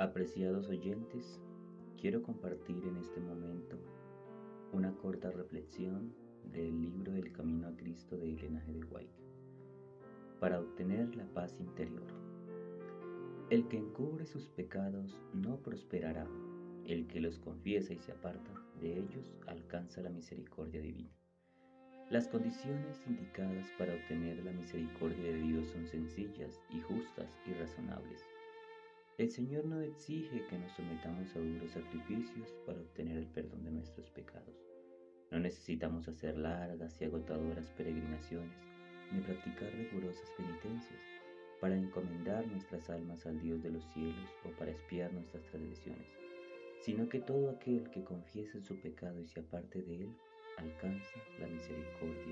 Apreciados oyentes, quiero compartir en este momento una corta reflexión del libro del Camino a Cristo de Elena G. de White para obtener la paz interior. El que encubre sus pecados no prosperará, el que los confiesa y se aparta de ellos alcanza la misericordia divina. Las condiciones indicadas para obtener la misericordia de Dios son sencillas y justas y razonables. El Señor no exige que nos sometamos a duros sacrificios para obtener el perdón de nuestros pecados. No necesitamos hacer largas y agotadoras peregrinaciones ni practicar rigurosas penitencias para encomendar nuestras almas al Dios de los cielos o para espiar nuestras transgresiones, sino que todo aquel que confiese su pecado y se aparte de él alcanza la misericordia.